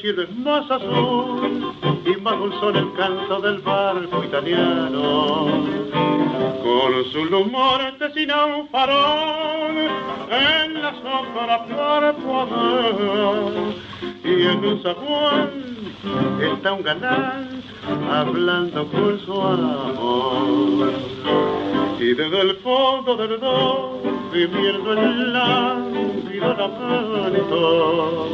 cielo es más azul y más dulzón el canto del barco italiano, con su lumor sin un farol en la sombra parpadear y en un zaguán está un galán hablando con su amor. Y desde el fondo del dos, viviendo el lánguido lamento,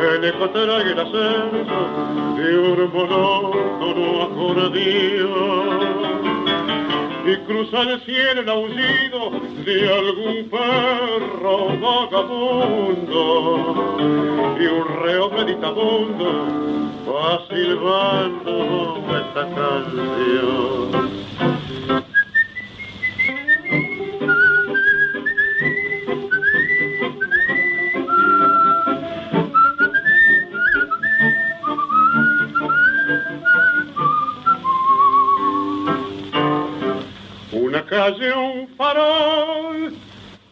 el eco trae el acento de un monótono acordeón. Y cruza el cielo el aullido de algún perro vagabundo. Y un reo meditabundo va silbando esta canción. Calle, un farol,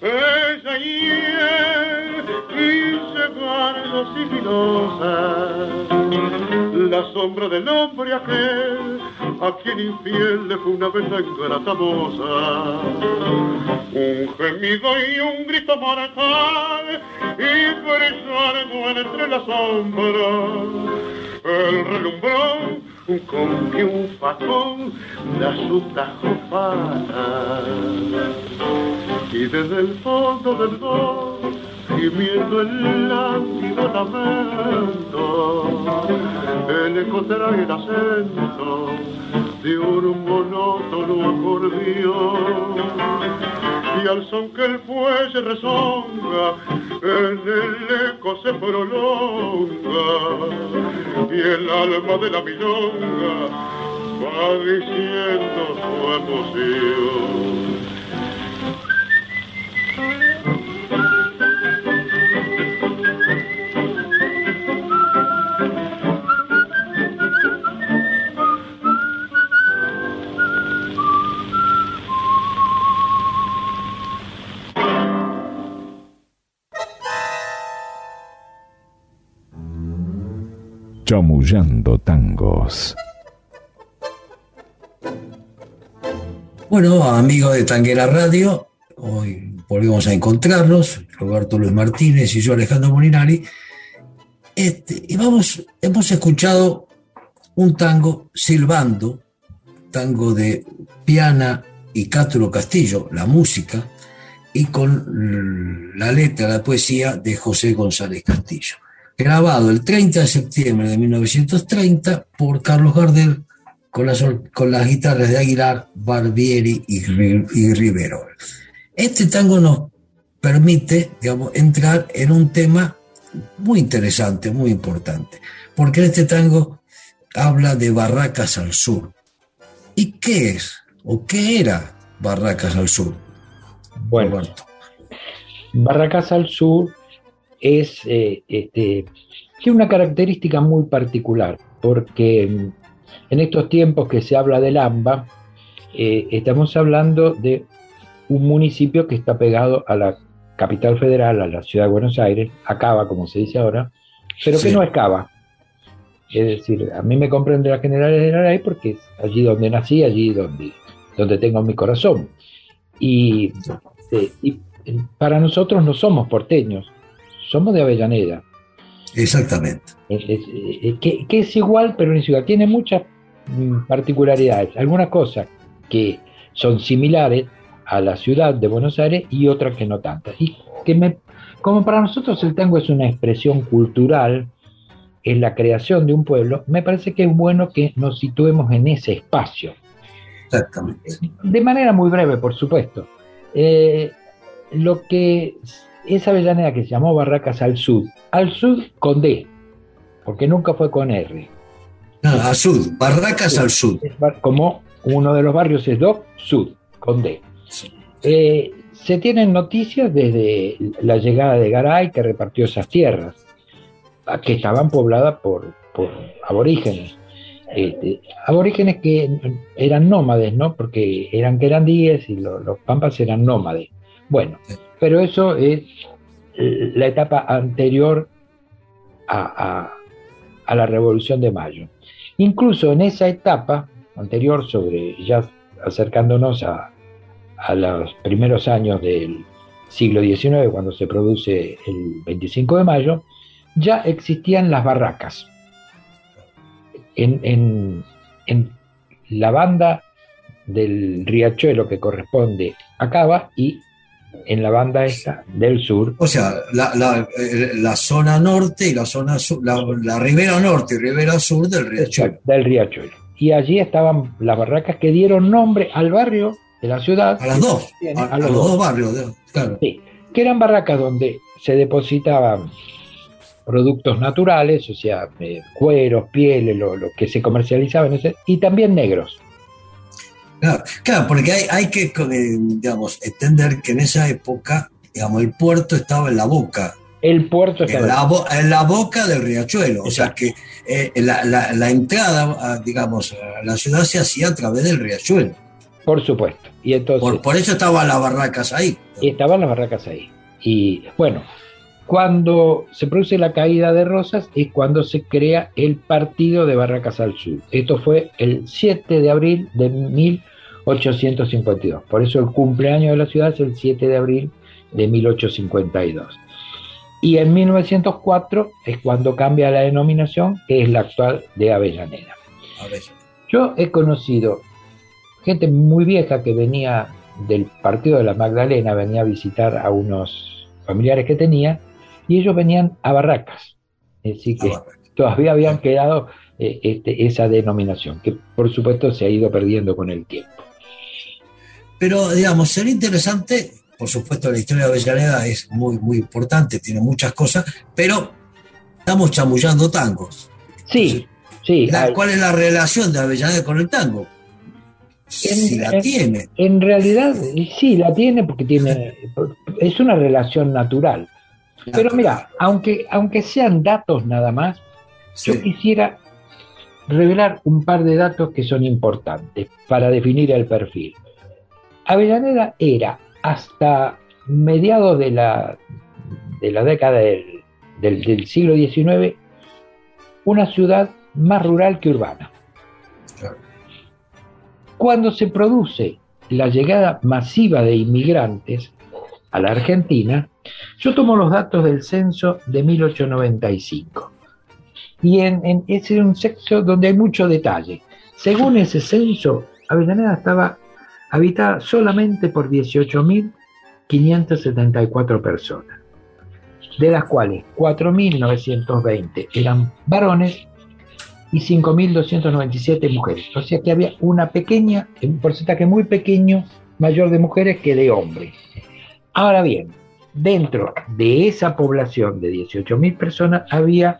ella y él, y guarda sigilosa la sombra del hombre aquel, a quien infiel le fue una vez la moza. Un gemido y un grito mortal, y brillando entre las sombras, el relumbrón con que un facón da su tajo para. Y desde el fondo del dos, gimiendo el lánguido lamento, el eco trae el acento de un monótono acordeón. Y al son que el fuelle resonga, en el eco se prolonga, y el alma de la milonga va diciendo su emoción. Chamullando tangos. Bueno, amigos de Tanguera Radio, hoy volvemos a encontrarnos, Roberto Luis Martínez y yo, Alejandro Molinari. Este, y vamos, hemos escuchado un tango silbando, tango de Piana y Cátulo Castillo, la música, y con la letra, la poesía de José González Castillo grabado el 30 de septiembre de 1930 por Carlos Gardel con las, con las guitarras de Aguilar, Barbieri y, y Rivero. Este tango nos permite digamos, entrar en un tema muy interesante, muy importante, porque este tango habla de Barracas al Sur. ¿Y qué es o qué era Barracas al Sur? Bueno, Barracas al Sur es, eh, este, tiene una característica muy particular, porque mm, en estos tiempos que se habla del AMBA, eh, estamos hablando de un municipio que está pegado a la capital federal, a la ciudad de Buenos Aires, a Cava, como se dice ahora, pero que no es Cava. Es decir, a mí me comprende la General de porque es allí donde nací, allí donde, donde tengo mi corazón. Y, eh, y para nosotros no somos porteños, somos de Avellaneda. Exactamente. que, es igual, pero en ciudad. Tiene muchas mm, particularidades. Algunas cosas que son similares, a la ciudad de Buenos Aires y otra que no tanta. Y que me, como para nosotros el tango es una expresión cultural, es la creación de un pueblo, me parece que es bueno que nos situemos en ese espacio. Exactamente. De manera muy breve, por supuesto. Eh, lo que esa Avellaneda que se llamó Barracas al Sud, al Sud con D, porque nunca fue con R. Al Sud, Barracas al Sud. Como uno de los barrios es DOC, Sud, con D. Eh, se tienen noticias desde la llegada de Garay, que repartió esas tierras, que estaban pobladas por, aborígenes. Este, aborígenes que eran nómades, ¿no? Porque eran querandíes y los pampas eran nómades. Bueno, pero eso es la etapa anterior a, la Revolución de Mayo. Incluso en esa etapa anterior, sobre ya acercándonos a, a los primeros años del siglo XIX, cuando se produce el 25 de mayo, ya existían las barracas. En, la banda del riachuelo que corresponde a Cava y en la banda esta del sur. O sea, la, eh, zona norte y la zona sur, la, ribera norte y ribera sur del riachuelo. del riachuelo. Y allí estaban las barracas que dieron nombre al barrio de la ciudad. A las dos, a, los, dos, barrios, claro. Sí, que eran barracas donde se depositaban productos naturales, o sea, eh, cueros, pieles, lo, que se comercializaba y también negros. Claro, porque hay, hay que, eh, digamos, entender que en esa época, digamos, el puerto estaba en la boca. El puerto estaba en la, en la boca del riachuelo, o sea que eh, la, la, entrada, digamos, a la ciudad se hacía a través del riachuelo. Por supuesto. Y entonces, por, eso estaban las barracas ahí. Y estaban las barracas ahí. Y bueno, cuando se produce la caída de Rosas es cuando se crea el partido de Barracas al Sur. Esto fue el 7 de abril de 1852. Por eso el cumpleaños de la ciudad es el 7 de abril de 1852. Y en 1904 es cuando cambia la denominación, que es la actual de Avellaneda. Yo he conocido gente muy vieja que venía del partido de la Magdalena, venía a visitar a unos familiares que tenía, y ellos venían a Barracas. Así que todavía habían quedado eh, este, esa denominación, que por supuesto se ha ido perdiendo con el tiempo. Pero, digamos, sería interesante, por supuesto, la historia de Avellaneda es muy, muy importante, tiene muchas cosas, pero estamos chamullando tangos. Sí, sí. ¿Cuál es la relación de Avellaneda con el tango? si la tiene. En realidad, sí, la tiene porque tiene, es una relación natural. Pero mira, aunque, aunque sean datos nada más, yo quisiera revelar un par de datos que son importantes para definir el perfil. Avellaneda era hasta mediados de la, de la década del, del siglo XIX una ciudad más rural que urbana. Cuando se produce la llegada masiva de inmigrantes a la Argentina, yo tomo los datos del censo de 1895. Y en, en, es un censo donde hay mucho detalle. Según ese censo, Avellaneda estaba habitada solamente por 18.574 personas, de las cuales 4.920 eran varones y 5.297 mujeres. O sea que había una pequeña, un porcentaje muy pequeño, mayor de mujeres que de hombres. Ahora bien, dentro de esa población de 18.000 personas había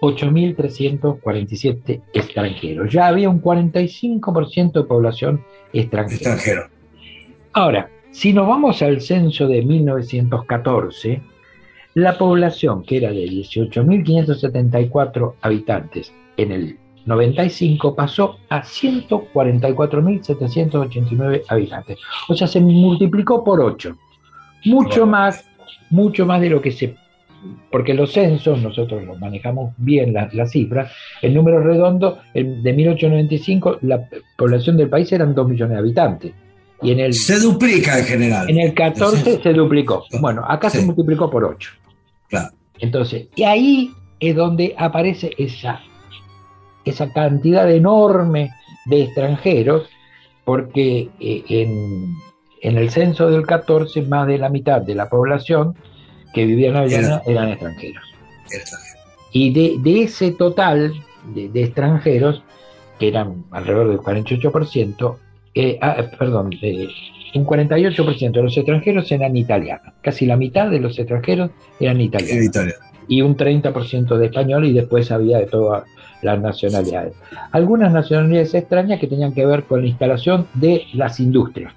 8.347 extranjeros. Ya había un 45% de población extranjera. Extranjero. Ahora, si nos vamos al censo de 1914, la población, que era de 18.574 habitantes en el 95, pasó a 144.789 habitantes. O sea, se multiplicó por 8. Mucho más, mucho más de lo que se... Porque los censos, nosotros los manejamos bien las la cifras, el número redondo de 1895, la población del país eran 2 millones de habitantes. Y en el, se duplica en general. En el 14 se duplicó. Bueno, acá se multiplicó por 8. Entonces, y ahí es donde aparece esa, esa cantidad enorme de extranjeros, porque eh, en, en el censo del 14 más de la mitad de la población que vivía en Avellaneda eran extranjeros. Y de, ese total de, extranjeros, que eran alrededor del 48%, eh, ah, perdón, un 48% de los extranjeros eran italianos. Casi la mitad de los extranjeros eran italianos. Y un 30% de español y después había de todas las nacionalidades. Algunas nacionalidades extrañas que tenían que ver con la instalación de las industrias.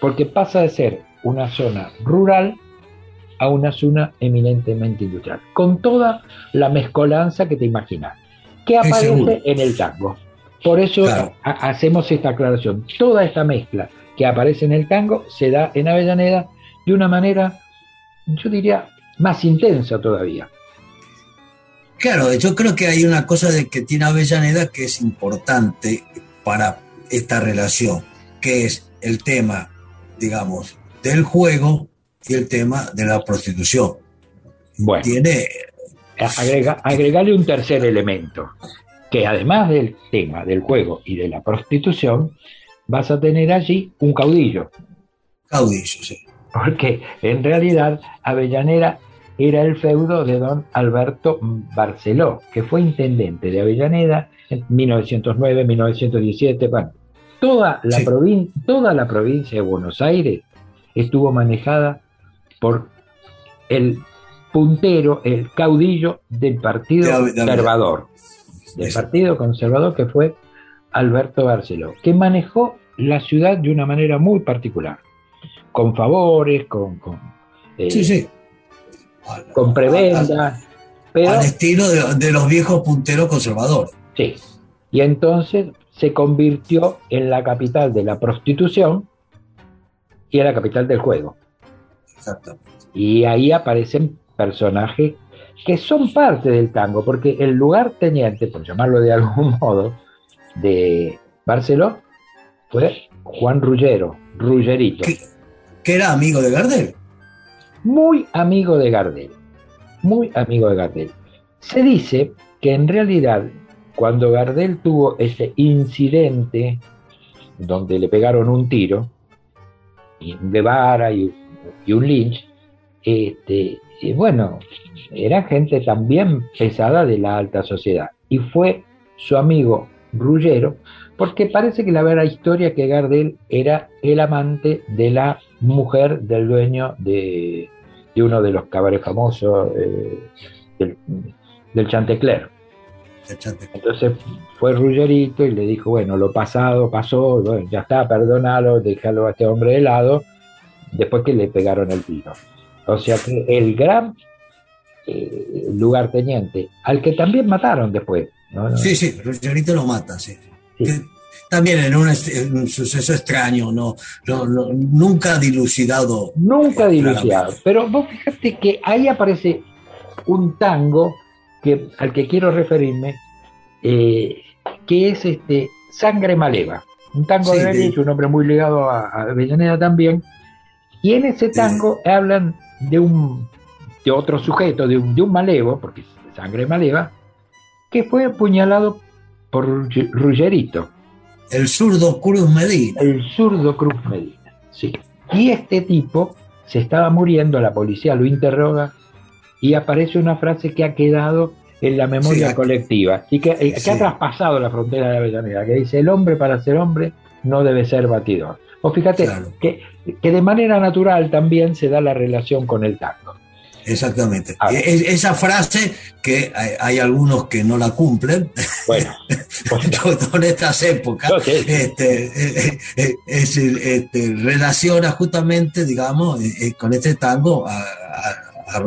Porque pasa de ser una zona rural a una zona eminentemente industrial, con toda la mezcolanza que te imaginas, que aparece en el tango. Por eso hacemos esta aclaración. Toda esta mezcla que aparece en el tango se da en Avellaneda de una manera, yo diría, más intensa todavía. Claro, yo creo que hay una cosa de que tiene Avellaneda que es importante para esta relación, que es el tema, digamos, del juego y el tema de la prostitución. Bueno, tiene agrega, agregarle un tercer elemento, que además del tema del juego y de la prostitución, vas a tener allí un caudillo. Caudillo, sí. Porque en realidad Avellanera era el feudo de don Alberto Barceló, que fue intendente de Avellaneda en 1909, 1917, bueno, toda la, toda la provincia de Buenos Aires estuvo manejada por el puntero, el caudillo del Partido Conservador, del Partido Conservador que fue Alberto Barceló, que manejó la ciudad de una manera muy particular, con favores, con, con, eh, con prebendas. al estilo de, los viejos punteros conservadores. Sí, y entonces se convirtió en la capital de la prostitución y en la capital del juego. Exactamente. Y ahí aparecen personajes que son parte del tango, porque el lugar teniente, por llamarlo de algún modo, de Barceló fue Juan Rullero, Rullerito. Que, era amigo de Gardel. Muy amigo de Gardel. Muy amigo de Gardel. Se dice que en realidad cuando Gardel tuvo ese incidente donde le pegaron un tiro de vara y y un Lynch, este, bueno, era gente también pesada de la alta sociedad. Y fue su amigo Rullero, porque parece que la verdadera historia que Gardel era el amante de la mujer del dueño de, uno de los cabarets famosos eh, del, del Chantecler. Entonces fue Rullerito y le dijo, bueno, lo pasado pasó, ya está, perdónalo, déjalo a este hombre de lado, después que le pegaron el tiro. O sea que el gran eh, lugarteniente, al que también mataron después. Sí, sí, Ruggerito lo mata, sí. También en un, suceso extraño, no, nunca dilucidado. Nunca eh, dilucidado. Pero vos fíjate que ahí aparece un tango que, al que quiero referirme, eh, que es este Sangre Maleva. Un tango de derecho, un hombre muy ligado a, a Avellaneda también, y en ese tango hablan de un de otro sujeto, de un, de un malevo, porque es sangre maleva, que fue apuñalado por Ruggerito. El zurdo Cruz Medina. El zurdo Cruz Medina, sí. Y este tipo se estaba muriendo, la policía lo interroga y aparece una frase que ha quedado en la memoria colectiva y que, eh, que ha traspasado la frontera de Avellaneda, que dice, el hombre para ser hombre no debe ser batidor. O fíjate que, que, de manera natural también se da la relación con el tango. Exactamente. Ah. esa frase que hay, algunos que no la cumplen, bueno, con estas épocas, este, eh, eh, este, relaciona justamente, digamos, eh, con este tango a, a, a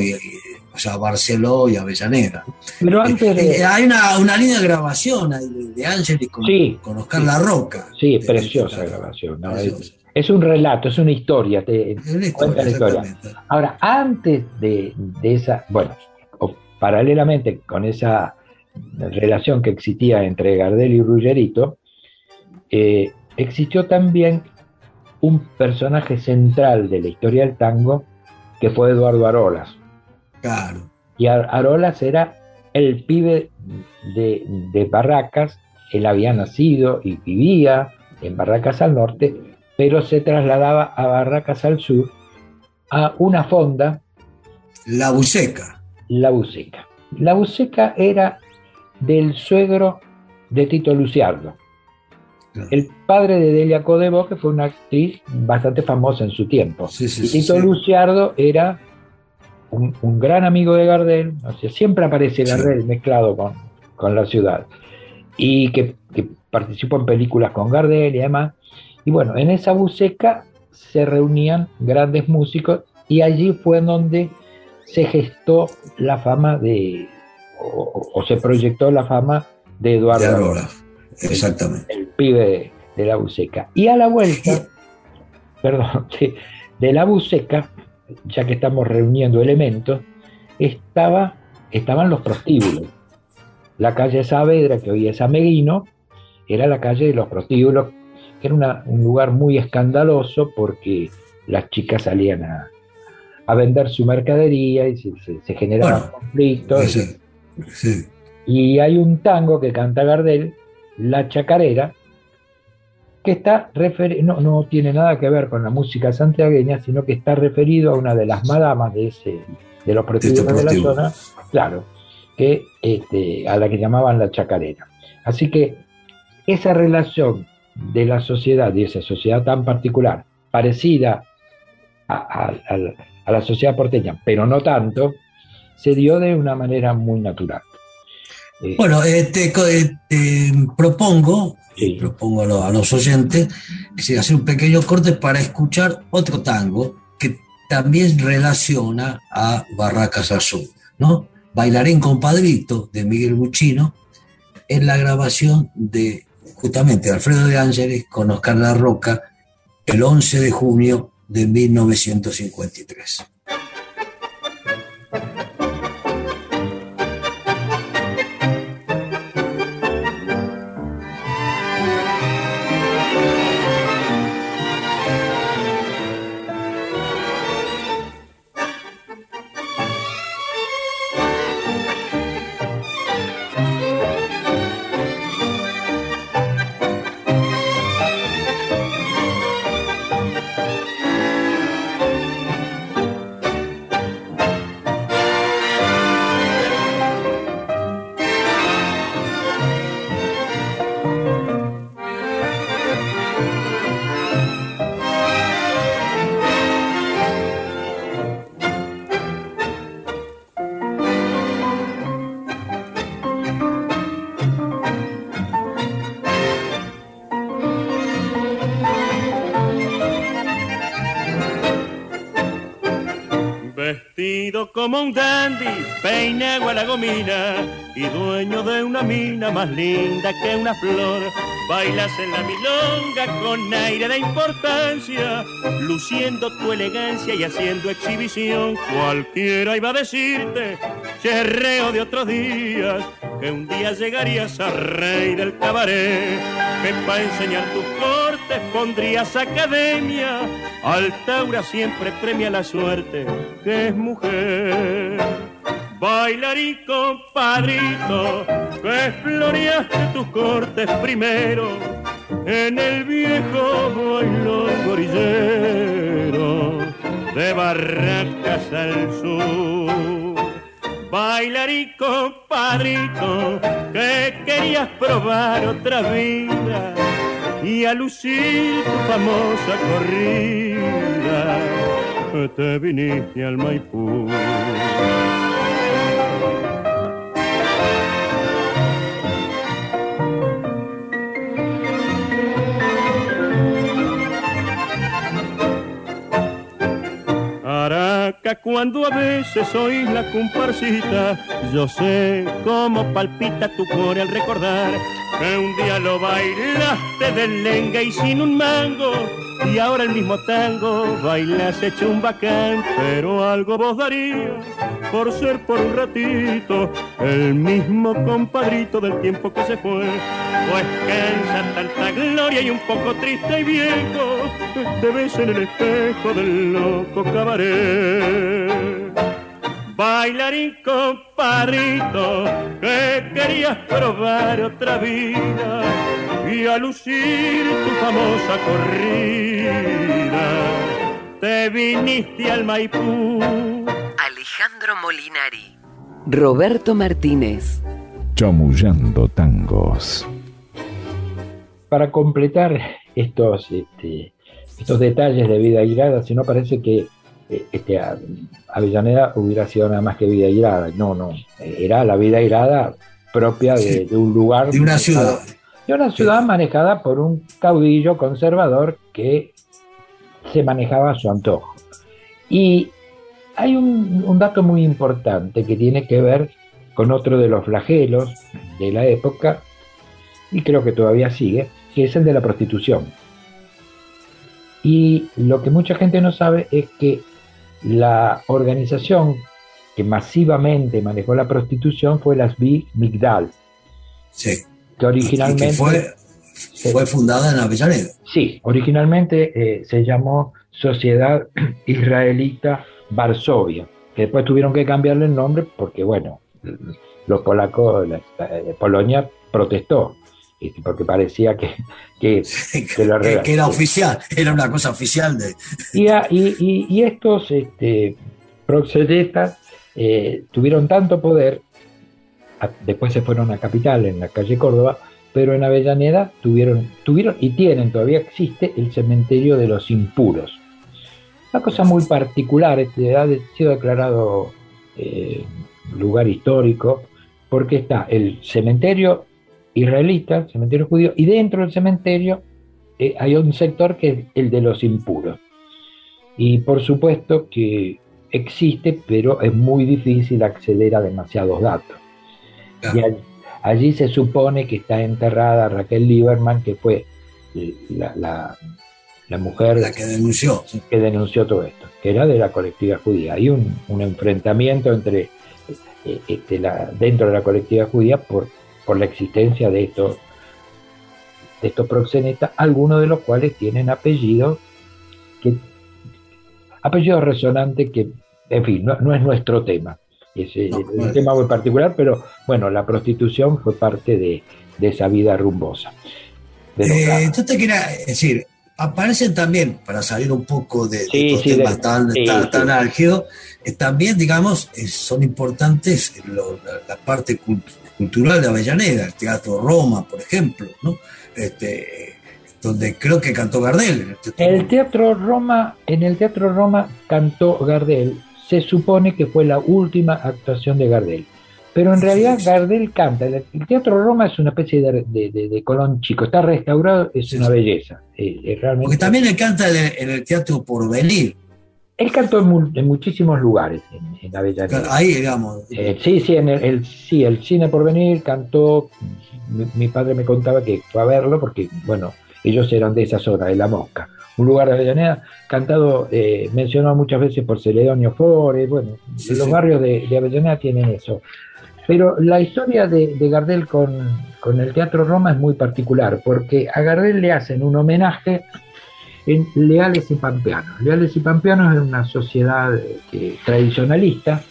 y, o sea, Barceló y Avellaneda. Pero antes de... Eh, eh, hay una, una, línea de grabación de, de Angeli con, con Oscar La Roca. Sí, preciosa grabación. Es, un relato, es una historia, te cuenta la historia. Ahora, antes de, de esa, bueno, o paralelamente con esa relación que existía entre Gardel y Ruggerito, eh, existió también un personaje central de la historia del tango que fue Eduardo Arolas y Arolas era el pibe de, Barracas, él había nacido y vivía en Barracas al norte, pero se trasladaba a Barracas al Sur a una fonda. La Buceca. La Buceca. La Buceca era del suegro de Tito Luciardo, el padre de Delia Codebo, que fue una actriz bastante famosa en su tiempo. y Tito Luciardo era un, gran amigo de Gardel, o sea, siempre aparece Gardel mezclado con, con, la ciudad, y que, participó en películas con Gardel y demás. Y bueno, en esa buceca se reunían grandes músicos y allí fue donde se gestó la fama de, o, se proyectó la fama de Eduardo. Exactamente. El, pibe de, la buceca. Y a la vuelta, perdón, de, la buceca, ya que estamos reuniendo elementos, estaba, estaban los prostíbulos. La calle Saavedra, que hoy es Ameguino, era la calle de los prostíbulos, que era un lugar muy escandaloso porque las chicas salían a, vender su mercadería y se, generaban conflictos. Y hay un tango que canta Gardel, La Chacarera, que está no, no tiene nada que ver con la música santiagueña, sino que está referido a una de las madamas de ese de los prostíbulos de la zona, claro, que este, a la que llamaban la chacarera. Así que esa relación de la sociedad y esa sociedad tan particular, parecida a la sociedad porteña, pero no tanto, se dio de una manera muy natural. Bueno, eh, te, propongo, propongo a los, oyentes, que se hace un pequeño corte para escuchar otro tango que también relaciona a Barracas Azul, ¿no? Bailarín compadrito de Miguel Buchino en la grabación de justamente Alfredo de Ángeles con Oscar La Roca el 11 de junio de 1953. Como un dandy, peinado a la gomina y dueño de una mina más linda que una flor. Bailas en la milonga con aire de importancia, luciendo tu elegancia y haciendo exhibición. Cualquiera iba a decirte, cherreo de otros días, que un día llegarías a rey del cabaret, que para enseñar tus cortes pondrías academia. Altaura siempre premia la suerte, que es mujer. Bailarín compadrito, que floreaste tus cortes primero en el viejo bailo gorillero de Barracas al sur. Bailarín compadrito, que querías probar otra vida y a lucir tu famosa corrida, te viniste al Maipú. cuando a veces oís la comparsita, yo sé cómo palpita tu core al recordar un día lo bailaste de lenga y sin un mango, y ahora el mismo tango bailas hecho un bacán, pero algo vos darías por ser por un ratito el mismo compadrito del tiempo que se fue. Pues cansa tanta gloria y un poco triste y viejo, te ves en el espejo del loco cabaret. Bailarín compadrito, que querías probar otra vida y a lucir tu famosa corrida. Te viniste al Maipú. Alejandro Molinari. Roberto Martínez. Chamullando tangos. Para completar estos, este, estos detalles de vida irada, si no parece que este, Avellaneda hubiera sido nada más que vida irada. No, no, era la vida irada propia de, un lugar. De una ciudad. De una ciudad manejada por un caudillo conservador que se manejaba a su antojo. Y hay un, un, dato muy importante que tiene que ver con otro de los flagelos de la época, y creo que todavía sigue, que es el de la prostitución. Y lo que mucha gente no sabe es que la organización que masivamente manejó la prostitución fue las B. Migdal. Sí. Que originalmente. fue, fue, fundada en Avellaneda. Sí, originalmente eh, se llamó Sociedad Israelita Varsovia, que después tuvieron que cambiarle el nombre porque, bueno, los polacos, la, eh, Polonia protestó porque parecía que, que, que, era oficial, era una cosa oficial. De... Y, y, y estos este, proxenetas eh, tuvieron tanto poder, después se fueron a Capital, en la calle Córdoba, pero en Avellaneda tuvieron, tuvieron y tienen, todavía existe, el cementerio de los impuros. Una cosa muy particular, este, ha sido declarado eh, lugar histórico, porque está el cementerio israelita, cementerio judío, y dentro del cementerio eh, hay un sector que es el de los impuros. Y por supuesto que existe, pero es muy difícil acceder a demasiados datos. Y allí, se supone que está enterrada Raquel Lieberman, que fue la, mujer la que denunció. que denunció todo esto, que era de la colectiva judía. Hay un, enfrentamiento entre eh, este, la, dentro de la colectiva judía por por la existencia de estos, de estos proxenetas, algunos de los cuales tienen apellidos que apellidos resonantes que, en fin, no, es nuestro tema. Es, un tema muy particular, pero bueno, la prostitución fue parte de, esa vida rumbosa. Eh, yo te quería decir, aparecen también, para salir un poco de, estos temas tan, tan, álgidos, eh, también, digamos, eh, son importantes la, parte cultural cultural de Avellaneda, el Teatro Roma, por ejemplo, ¿no? Este, donde creo que cantó Gardel. El teatro. Roma, en el Teatro Roma cantó Gardel, se supone que fue la última actuación de Gardel. Pero en realidad Gardel canta. El Teatro Roma es una especie de, Colón chico. Está restaurado, es una belleza. Porque también él canta en el, Teatro Porvenir. Él cantó en, muchísimos lugares en, Avellaneda. Ahí, digamos. Eh, sí, sí, en el, sí, el Cine por venir cantó. Mi, padre me contaba que fue a verlo porque, bueno, ellos eran de esa zona, de La Mosca. Un lugar de Avellaneda, cantado, eh, mencionado muchas veces por Celedonio Flores. Bueno, los barrios de, Avellaneda tienen eso. Pero la historia de, Gardel con, con el Teatro Roma es muy particular porque a Gardel le hacen un homenaje en Leales y Pampeanos. Leales y Pampeanos es una sociedad eh, tradicionalista,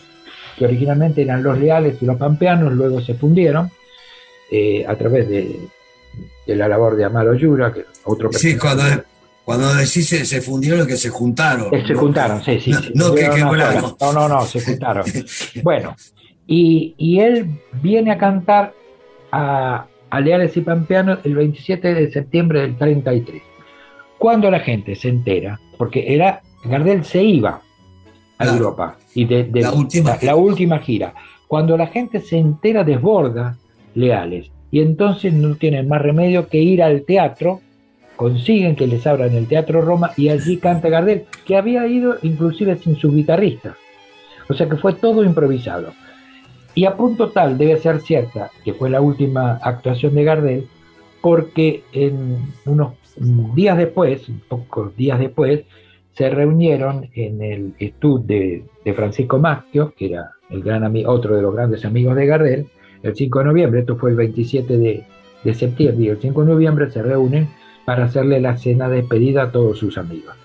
que originalmente eran los Leales y los Pampeanos, luego se fundieron eh, a través de, la labor de Amaro Yura, que otro Sí, cuando, cuando decís se, fundieron, que se juntaron. Eh, se juntaron, sí, sí. No, que, no, no, no, se juntaron. bueno, y, y, él viene a cantar a, a Leales y Pampeanos el 27 de septiembre del 33 cuando la gente se entera, porque era Gardel se iba a Europa y de, la, última. La, última gira, cuando la gente se entera desborda Leales y entonces no tienen más remedio que ir al teatro, consiguen que les abran el Teatro Roma y allí canta Gardel, que había ido inclusive sin su guitarrista. O sea que fue todo improvisado. Y a punto tal debe ser cierta que fue la última actuación de Gardel, porque en unos días después, pocos días después, se reunieron en el estudio de, Francisco Maschio, que era el gran otro de los grandes amigos de Gardel, el 5 de noviembre, esto fue el 27 de, septiembre, y el 5 de noviembre se reúnen para hacerle la cena de despedida a todos sus amigos.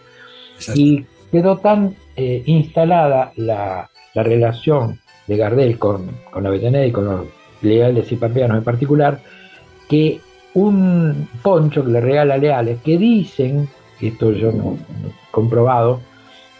Y quedó tan eh, instalada la, relación de Gardel con, con Avellaneda y con los leales y pampeanos en particular, que un poncho que le regala Leales, que dicen, esto yo no, he comprobado,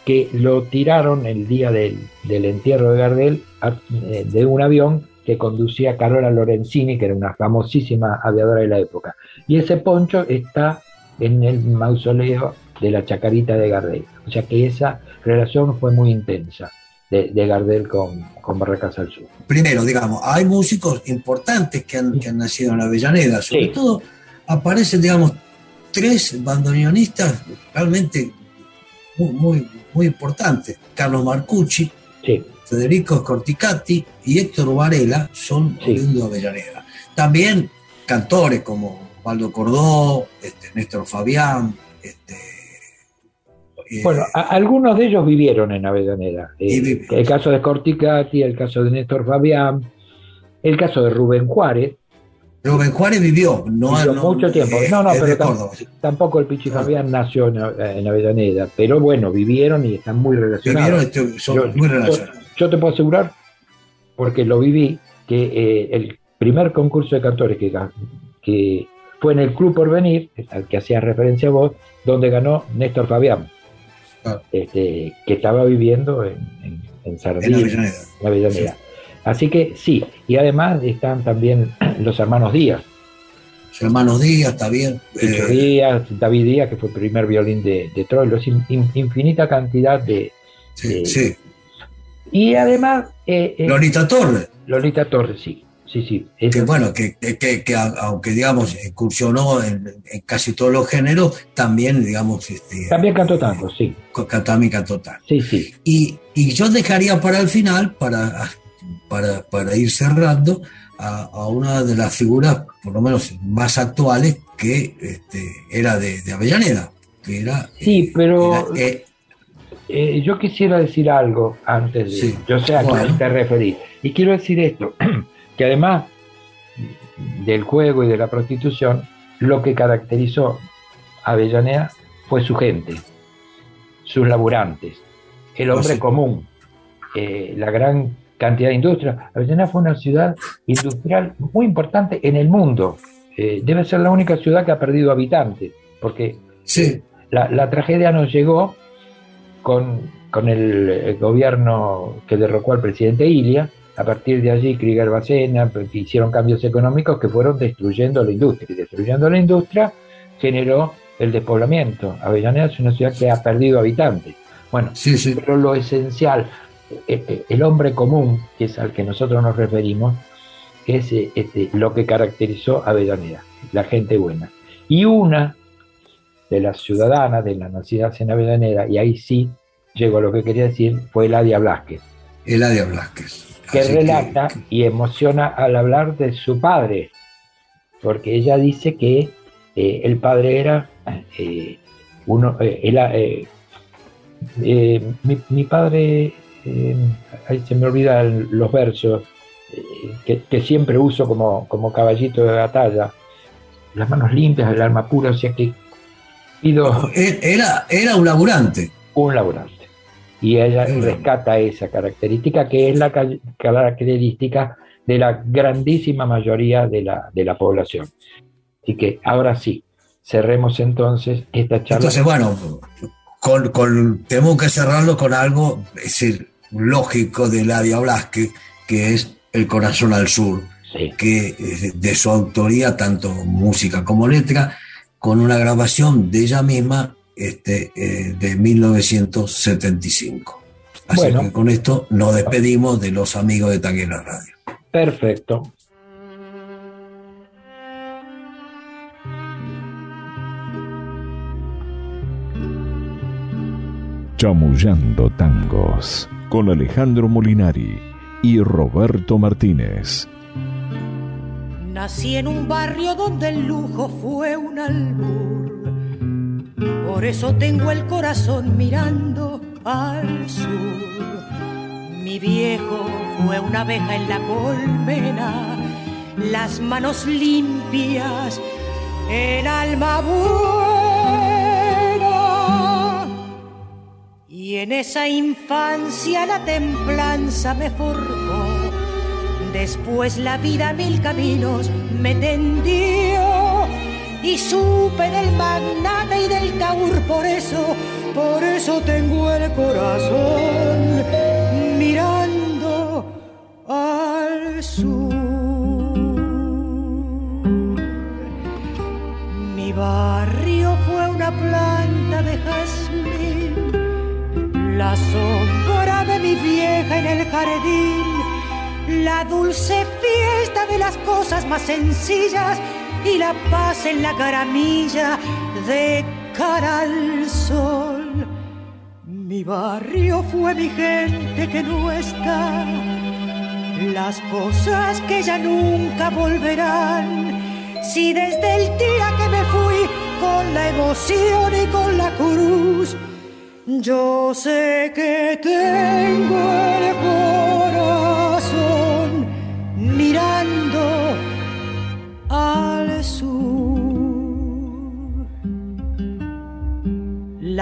que lo tiraron el día del, entierro de Gardel eh, de un avión que conducía Carola Lorenzini, que era una famosísima aviadora de la época. Y ese poncho está en el mausoleo de la Chacarita de Gardel. O sea que esa relación fue muy intensa de, Gardel con, con, Barracas al Sur. Primero, digamos, hay músicos importantes que han, nacido en la Avellaneda, sobre todo aparecen, digamos, tres bandoneonistas realmente muy, muy, muy importantes. Carlos Marcucci, Federico Corticati y Héctor Varela son de Avellaneda. También cantores como Waldo Cordó, este, Néstor Fabián, este, eh, bueno, algunos de ellos vivieron en Avellaneda. Eh, el caso de Corticati, el caso de Néstor Fabián, el caso de Rubén Juárez. Rubén Juárez vivió, no, mucho tiempo. no, no, pero tampoco, el Pichi Fabián nació en, Avellaneda, pero bueno, vivieron y están muy relacionados. Vivieron, son yo, muy relacionados. Yo, te puedo asegurar, porque lo viví, que eh, el primer concurso de cantores que, que fue en el Club Porvenir, al que hacías referencia a vos, donde ganó Néstor Fabián. Este, que estaba viviendo en, en, en Sardina, Avellaneda. Así que sí, y además están también los hermanos Díaz. Los hermanos Díaz, está bien. Eh, Díaz, David Díaz, que fue el primer violín de, de Troilo, es infinita cantidad de... Sí, Y además... Eh, eh, Lolita Torres. Lolita Torres, sí. Sí, sí. Que bueno, que, aunque digamos incursionó en, casi todos los géneros, también digamos... Este, también cantó tanto, sí. También cantó tanto. Sí, sí. Y, yo dejaría para el final, para, para, ir cerrando, a, una de las figuras, por lo menos más actuales, que este, era de, Avellaneda. Que era, sí, eh, pero... Eh, eh, yo quisiera decir algo antes de... Yo sé a quién te referís. Y quiero decir esto. que además del juego y de la prostitución, lo que caracterizó a Avellaneda fue su gente, sus laburantes, el hombre común, eh, la gran cantidad de industria. Avellaneda fue una ciudad industrial muy importante en el mundo. Eh, debe ser la única ciudad que ha perdido habitantes, porque la, tragedia nos llegó con, con el, el, gobierno que derrocó al presidente Ilia, a partir de allí, Krieger Bacena pues, hicieron cambios económicos que fueron destruyendo la industria. Y destruyendo la industria generó el despoblamiento. Avellaneda es una ciudad que ha perdido habitantes. Bueno, pero lo esencial, eh, eh, el hombre común, que es al que nosotros nos referimos, es eh, este, lo que caracterizó a Avellaneda, la gente buena. Y una de las ciudadanas de las nacidas en Avellaneda, y ahí sí llegó a lo que quería decir, fue Eladia Blasquez. Eladia Blasquez que relata y emociona al hablar de su padre, porque ella dice que eh, el padre era eh, uno, eh, mi, padre, ahí se me olvidan los versos, que, siempre uso como, como caballito de batalla, las manos limpias, el alma pura, o sea que pido... Era, era un laburante. Un laburante y ella rescata esa característica que es la característica de la grandísima mayoría de la, de la población. Así que ahora sí, cerremos entonces esta charla. Entonces, bueno, con, con, tenemos que cerrarlo con algo, es decir, lógico de Ladia Blasque, que es El Corazón al Sur, que es de su autoría, tanto música como letra, con una grabación de ella misma este, eh, de 1975. Así que con esto nos despedimos de los amigos de Tanguera Radio. Perfecto. Chamullando Tangos con Alejandro Molinari y Roberto Martínez. Nací en un barrio donde el lujo fue un albur por eso tengo el corazón mirando al sur. Mi viejo fue una abeja en la colmena, las manos limpias, el alma buena. Y en esa infancia la templanza me forjó. Después la vida mil caminos me tendió y supe del magnate y del taur, por eso, por eso tengo el corazón mirando al sur. Mi barrio fue una planta de jazmín, la sombra de mi vieja en el jardín la dulce fiesta de las cosas más sencillas y la paz en la caramilla de cara al sol. Mi barrio fue mi gente que no está, las cosas que ya nunca volverán. Si desde el día que me fui con la emoción y con la cruz, yo sé que tengo el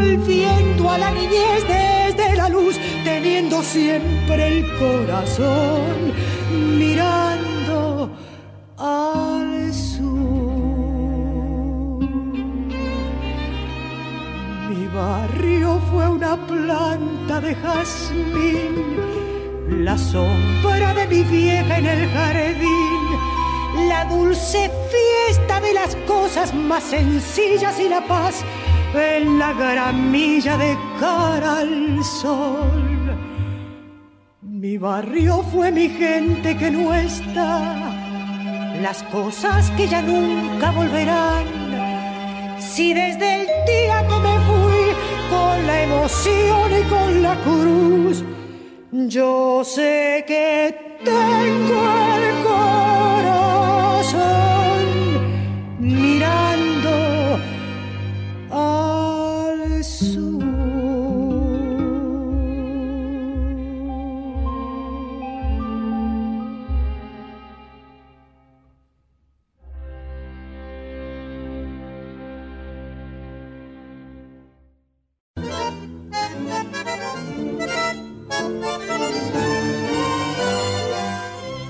volviendo a la niñez desde la luz, teniendo siempre el corazón mirando al barrio fue una planta de jazmín, la sombra de mi vieja en el jardín, la dulce fiesta de las cosas más sencillas y la paz en la gramilla de cara al sol. Mi barrio fue mi gente que no está, las cosas que ya nunca volverán. Si desde el día que me fui con la emoción y con la cruz. Yo sé que tengo el corazón